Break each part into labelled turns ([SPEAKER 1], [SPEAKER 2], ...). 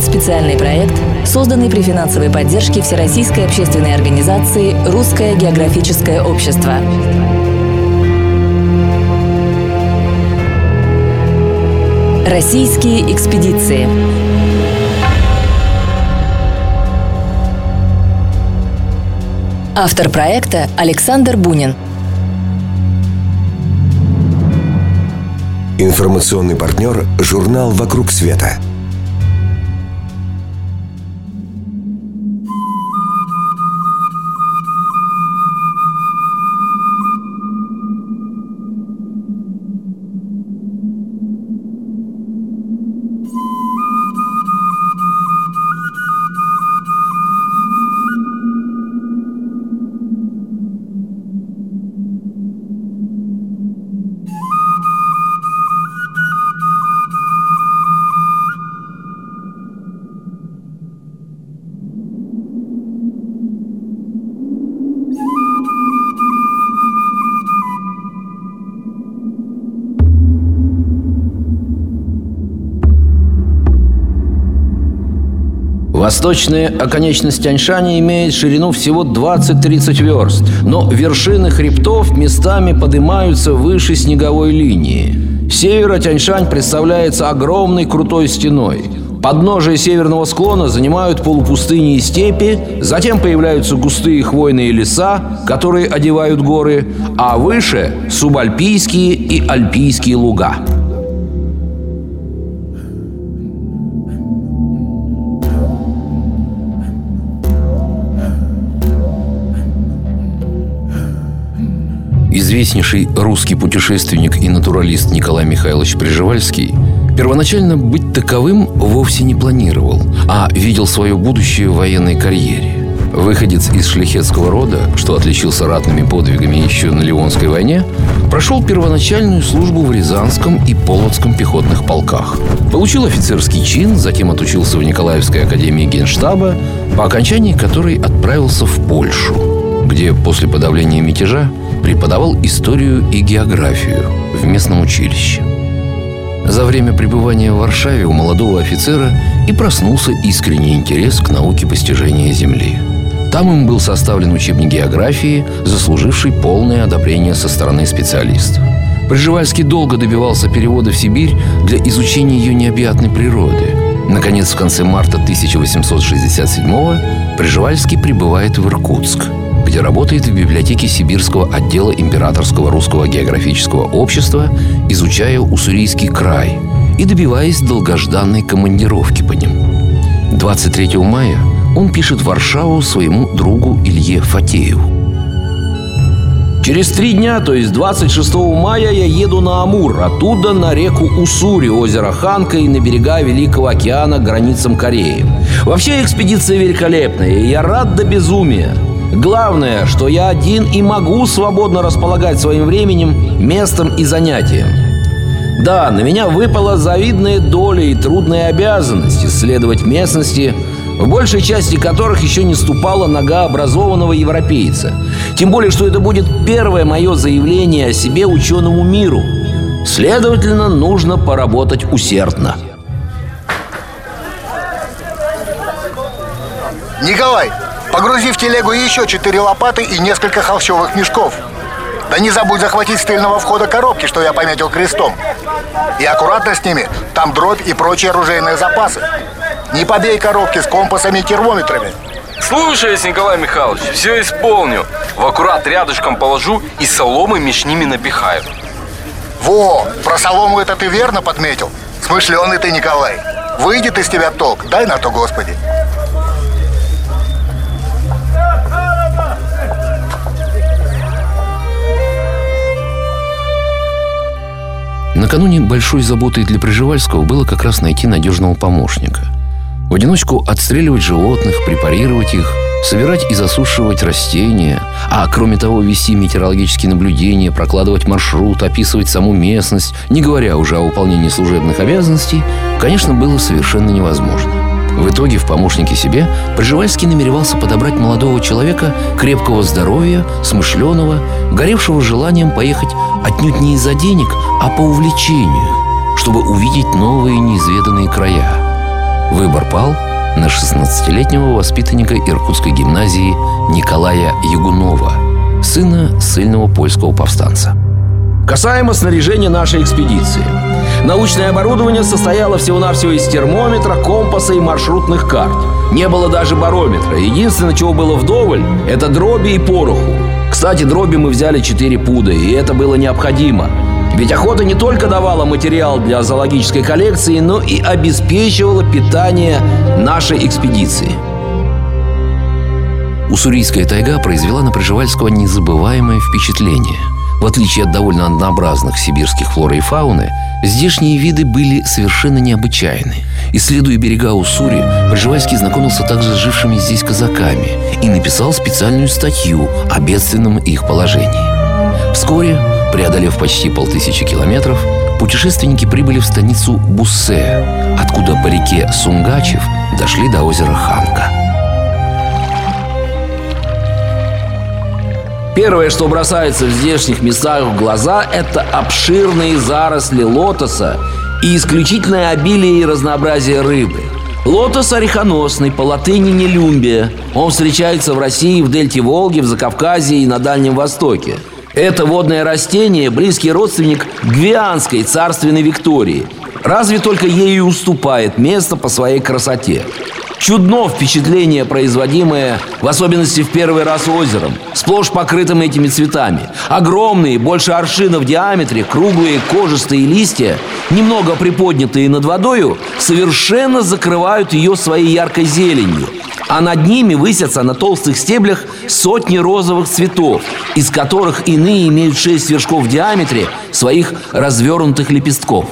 [SPEAKER 1] представляет специальный проект, созданный при финансовой поддержке Всероссийской общественной организации «Русское географическое общество». Российские экспедиции. Автор проекта Александр Бунин.
[SPEAKER 2] Информационный партнер – журнал «Вокруг света».
[SPEAKER 3] Восточная оконечность Тяньшани имеет ширину всего 20-30 верст, но вершины хребтов местами поднимаются выше снеговой линии. С севера Тяньшань представляется огромной крутой стеной. Подножие северного склона занимают полупустыни и степи, затем появляются густые хвойные леса, которые одевают горы, а выше – субальпийские и альпийские луга – Известнейший русский путешественник и натуралист Николай Михайлович Приживальский первоначально быть таковым вовсе не планировал, а видел свое будущее в военной карьере. Выходец из шляхетского рода, что отличился ратными подвигами еще на Ливонской войне, прошел первоначальную службу в Рязанском и Полоцком пехотных полках. Получил офицерский чин, затем отучился в Николаевской академии генштаба, по окончании которой отправился в Польшу, где после подавления мятежа преподавал историю и географию в местном училище. За время пребывания в Варшаве у молодого офицера и проснулся искренний интерес к науке постижения Земли. Там им был составлен учебник географии, заслуживший полное одобрение со стороны специалистов. Пржевальский долго добивался перевода в Сибирь для изучения ее необъятной природы. Наконец, в конце марта 1867-го Пржевальский прибывает в Иркутск – где работает в библиотеке Сибирского отдела Императорского русского географического общества, изучая Уссурийский край и добиваясь долгожданной командировки по нему. 23 мая он пишет в Варшаву своему другу Илье Фатееву. Через три дня, то есть 26 мая, я еду на Амур, оттуда на реку Уссури, озеро Ханка и на берега Великого океана границам Кореи. Вообще экспедиция великолепная, и я рад до безумия. Главное, что я один и могу свободно располагать своим временем, местом и занятием. Да, на меня выпала завидная доля и трудная обязанность исследовать местности, в большей части которых еще не ступала нога образованного европейца. Тем более, что это будет первое мое заявление о себе ученому миру. Следовательно, нужно поработать усердно.
[SPEAKER 4] Николай, Погрузи в телегу еще четыре лопаты и несколько холщовых мешков. Да не забудь захватить с тыльного входа коробки, что я пометил крестом. И аккуратно с ними, там дробь и прочие оружейные запасы. Не побей коробки с компасами и термометрами.
[SPEAKER 5] Слушаюсь, Николай Михайлович, все исполню. В аккурат рядышком положу и соломы меж ними напихаю.
[SPEAKER 4] Во, про солому это ты верно подметил? Смышленый ты, Николай. Выйдет из тебя толк, дай на то, Господи.
[SPEAKER 3] Накануне большой заботой для Приживальского было как раз найти надежного помощника. В одиночку отстреливать животных, препарировать их, собирать и засушивать растения, а кроме того вести метеорологические наблюдения, прокладывать маршрут, описывать саму местность, не говоря уже о выполнении служебных обязанностей, конечно, было совершенно невозможно. Итоге в помощнике себе Пржевальский намеревался подобрать молодого человека крепкого здоровья, смышленого, горевшего желанием поехать отнюдь не из-за денег, а по увлечению, чтобы увидеть новые неизведанные края. Выбор пал на 16-летнего воспитанника Иркутской гимназии Николая Ягунова, сына сильного польского повстанца.
[SPEAKER 6] Касаемо снаряжения нашей экспедиции. Научное оборудование состояло всего-навсего из термометра, компаса и маршрутных карт. Не было даже барометра. Единственное, чего было вдоволь, это дроби и пороху. Кстати, дроби мы взяли 4 пуда, и это было необходимо. Ведь охота не только давала материал для зоологической коллекции, но и обеспечивала питание нашей экспедиции.
[SPEAKER 3] Уссурийская тайга произвела на Приживальского незабываемое впечатление – в отличие от довольно однообразных сибирских флоры и фауны, здешние виды были совершенно необычайны. Исследуя берега Уссури, Пржевальский знакомился также с жившими здесь казаками и написал специальную статью о бедственном их положении. Вскоре, преодолев почти полтысячи километров, путешественники прибыли в станицу Буссе, откуда по реке Сунгачев дошли до озера Ханка.
[SPEAKER 6] Первое, что бросается в здешних местах в глаза, это обширные заросли лотоса и исключительное обилие и разнообразие рыбы. Лотос орехоносный, по латыни нелюмбия. Он встречается в России, в дельте Волги, в Закавказье и на Дальнем Востоке. Это водное растение – близкий родственник гвианской царственной Виктории. Разве только ею уступает место по своей красоте. Чудно впечатление, производимое, в особенности в первый раз озером, сплошь покрытым этими цветами. Огромные, больше аршина в диаметре, круглые кожистые листья, немного приподнятые над водою, совершенно закрывают ее своей яркой зеленью. А над ними высятся на толстых стеблях сотни розовых цветов, из которых иные имеют шесть вершков в диаметре своих развернутых лепестков.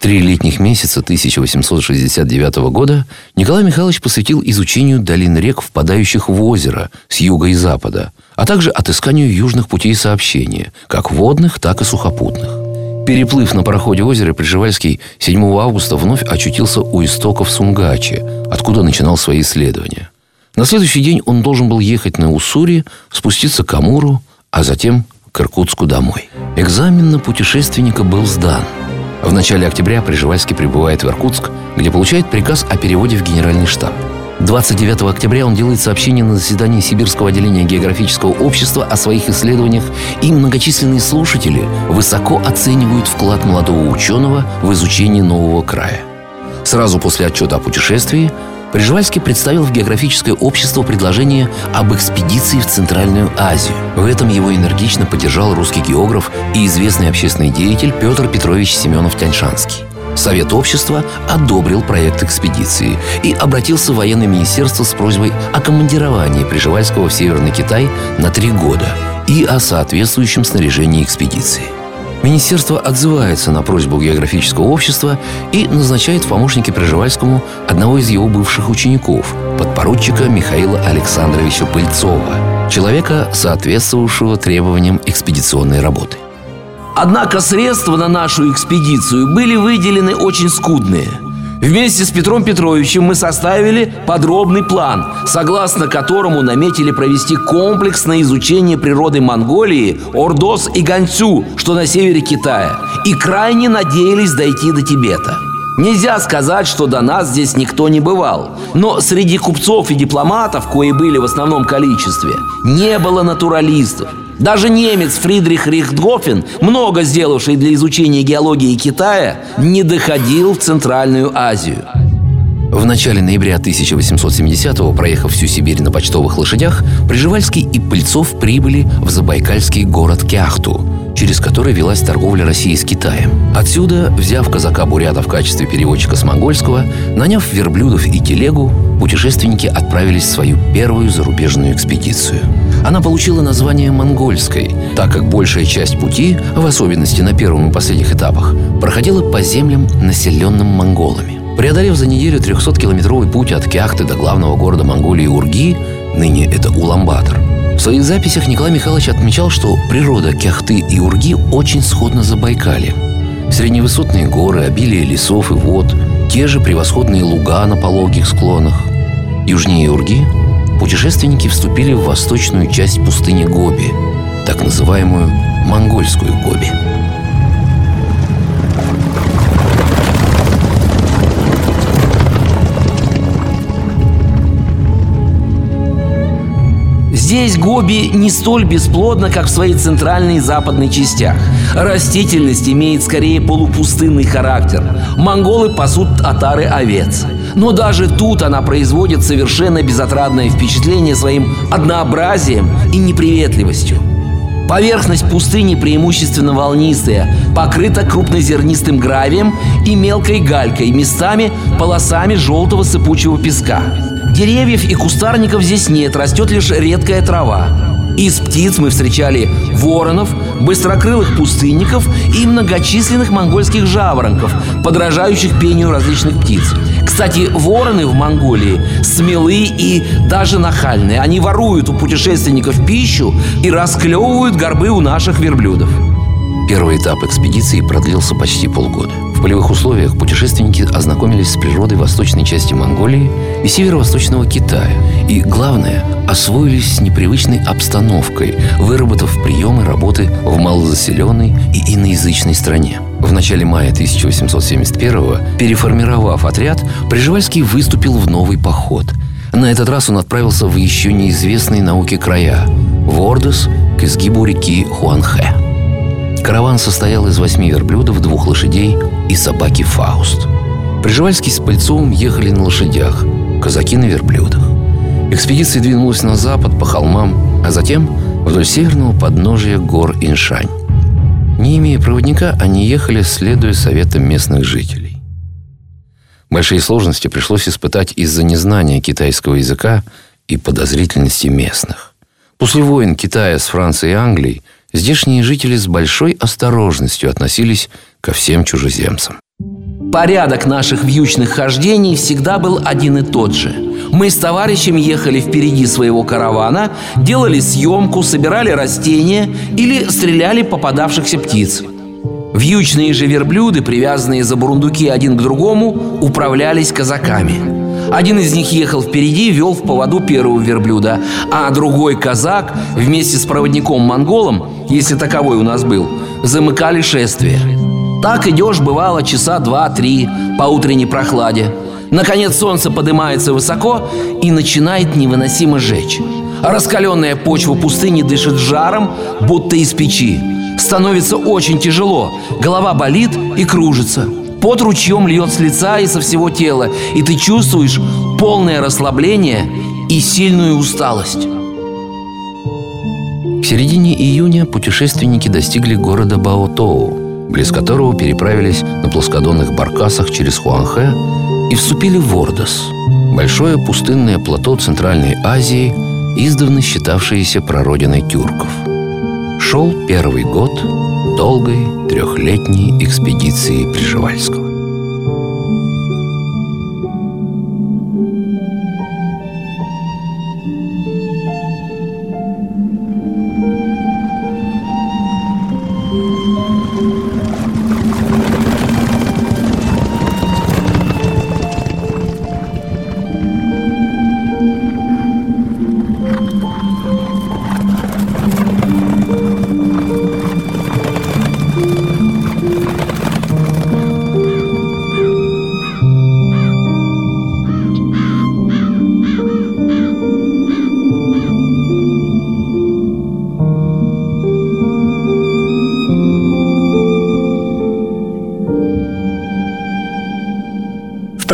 [SPEAKER 3] Три летних месяца 1869 года Николай Михайлович посвятил изучению долин рек, впадающих в озеро с юга и запада, а также отысканию южных путей сообщения, как водных, так и сухопутных. Переплыв на пароходе озера, Приживальский 7 августа вновь очутился у истоков Сунгачи, откуда начинал свои исследования. На следующий день он должен был ехать на Уссури, спуститься к Амуру, а затем к Иркутску домой. Экзамен на путешественника был сдан – в начале октября Приживальский прибывает в Иркутск, где получает приказ о переводе в генеральный штаб. 29 октября он делает сообщение на заседании Сибирского отделения географического общества о своих исследованиях, и многочисленные слушатели высоко оценивают вклад молодого ученого в изучение нового края. Сразу после отчета о путешествии Приживальский представил в географическое общество предложение об экспедиции в Центральную Азию. В этом его энергично поддержал русский географ и известный общественный деятель Петр Петрович Семенов-Тяньшанский. Совет общества одобрил проект экспедиции и обратился в военное министерство с просьбой о командировании Приживальского в Северный Китай на три года и о соответствующем снаряжении экспедиции. Министерство отзывается на просьбу географического общества и назначает в помощники Пржевальскому одного из его бывших учеников, подпоручика Михаила Александровича Пыльцова, человека, соответствовавшего требованиям экспедиционной работы.
[SPEAKER 6] Однако средства на нашу экспедицию были выделены очень скудные – Вместе с Петром Петровичем мы составили подробный план, согласно которому наметили провести комплексное изучение природы Монголии, Ордос и Ганцю, что на севере Китая, и крайне надеялись дойти до Тибета. Нельзя сказать, что до нас здесь никто не бывал, но среди купцов и дипломатов, кои были в основном количестве, не было натуралистов – даже немец Фридрих Рихтгофен, много сделавший для изучения геологии Китая, не доходил в Центральную Азию.
[SPEAKER 3] В начале ноября 1870-го, проехав всю Сибирь на почтовых лошадях, Приживальский и Пыльцов прибыли в забайкальский город Кяхту, через который велась торговля России с Китаем. Отсюда, взяв казака Бурята в качестве переводчика с монгольского, наняв верблюдов и телегу, путешественники отправились в свою первую зарубежную экспедицию. Она получила название «Монгольской», так как большая часть пути, в особенности на первом и последних этапах, проходила по землям, населенным монголами. Преодолев за неделю 300-километровый путь от Кяхты до главного города Монголии Урги, ныне это Уламбатор, в своих записях Николай Михайлович отмечал, что природа Кяхты и Урги очень сходна с Забайкальем. Средневысотные горы, обилие лесов и вод, те же превосходные луга на пологих склонах. Южнее Урги путешественники вступили в восточную часть пустыни Гоби, так называемую Монгольскую Гоби. Здесь Гоби не столь бесплодно, как в своей центральной и западной частях. Растительность имеет скорее полупустынный характер. Монголы пасут отары овец. Но даже тут она производит совершенно безотрадное впечатление своим однообразием и неприветливостью. Поверхность пустыни преимущественно волнистая, покрыта крупнозернистым гравием и мелкой галькой, местами полосами желтого сыпучего песка. Деревьев и кустарников здесь нет, растет лишь редкая трава. Из птиц мы встречали воронов, быстрокрылых пустынников и многочисленных монгольских жаворонков, подражающих пению различных птиц. Кстати, вороны в Монголии смелы и даже нахальные. Они воруют у путешественников пищу и расклевывают горбы у наших верблюдов.
[SPEAKER 7] Первый этап экспедиции продлился почти полгода. В полевых условиях путешественники ознакомились с природой восточной части Монголии и северо-восточного Китая. И, главное, освоились с непривычной обстановкой, выработав приемы работы в малозаселенной и иноязычной стране. В начале мая 1871-го, переформировав отряд, Приживальский выступил в новый поход. На этот раз он отправился в еще неизвестные науке края – в Ордос, к изгибу реки Хуанхэ. Караван состоял из восьми верблюдов, двух лошадей и собаки Фауст. Приживальский с Пыльцовым ехали на лошадях, казаки на верблюдах. Экспедиция двинулась на запад по холмам, а затем вдоль северного подножия гор Иншань. Не имея проводника, они ехали, следуя советам местных жителей. Большие сложности пришлось испытать из-за незнания китайского языка и подозрительности местных. После войн Китая с Францией и Англией – здешние жители с большой осторожностью относились ко всем чужеземцам.
[SPEAKER 3] Порядок наших вьючных хождений всегда был один и тот же. Мы с товарищем ехали впереди своего каравана, делали съемку, собирали растения или стреляли попадавшихся птиц. Вьючные же верблюды, привязанные за бурундуки один к другому, управлялись казаками – один из них ехал впереди, вел в поводу первого верблюда, а другой казак вместе с проводником-монголом, если таковой у нас был, замыкали шествие. Так идешь, бывало, часа два-три по утренней прохладе. Наконец солнце поднимается высоко и начинает невыносимо жечь. Раскаленная почва пустыни дышит жаром, будто из печи. Становится очень тяжело, голова болит и кружится – Пот ручьем льет с лица и со всего тела, и ты чувствуешь полное расслабление и сильную усталость.
[SPEAKER 7] К середине июня путешественники достигли города Баотоу, близ которого переправились на плоскодонных баркасах через Хуанхэ и вступили в Ордос, большое пустынное плато Центральной Азии, издавна считавшееся прародиной тюрков. Шел первый год долгой трехлетней экспедиции Приживальского.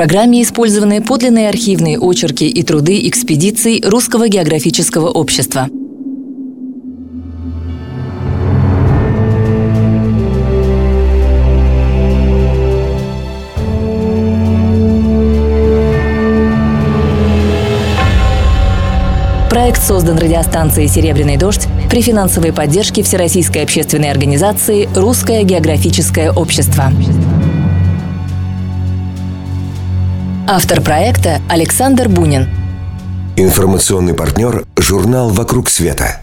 [SPEAKER 1] Программе использованы подлинные архивные очерки и труды экспедиций Русского географического общества. Проект создан радиостанцией «Серебряный дождь» при финансовой поддержке Всероссийской общественной организации «Русское географическое общество». Автор проекта Александр Бунин.
[SPEAKER 2] Информационный партнер – журнал «Вокруг света».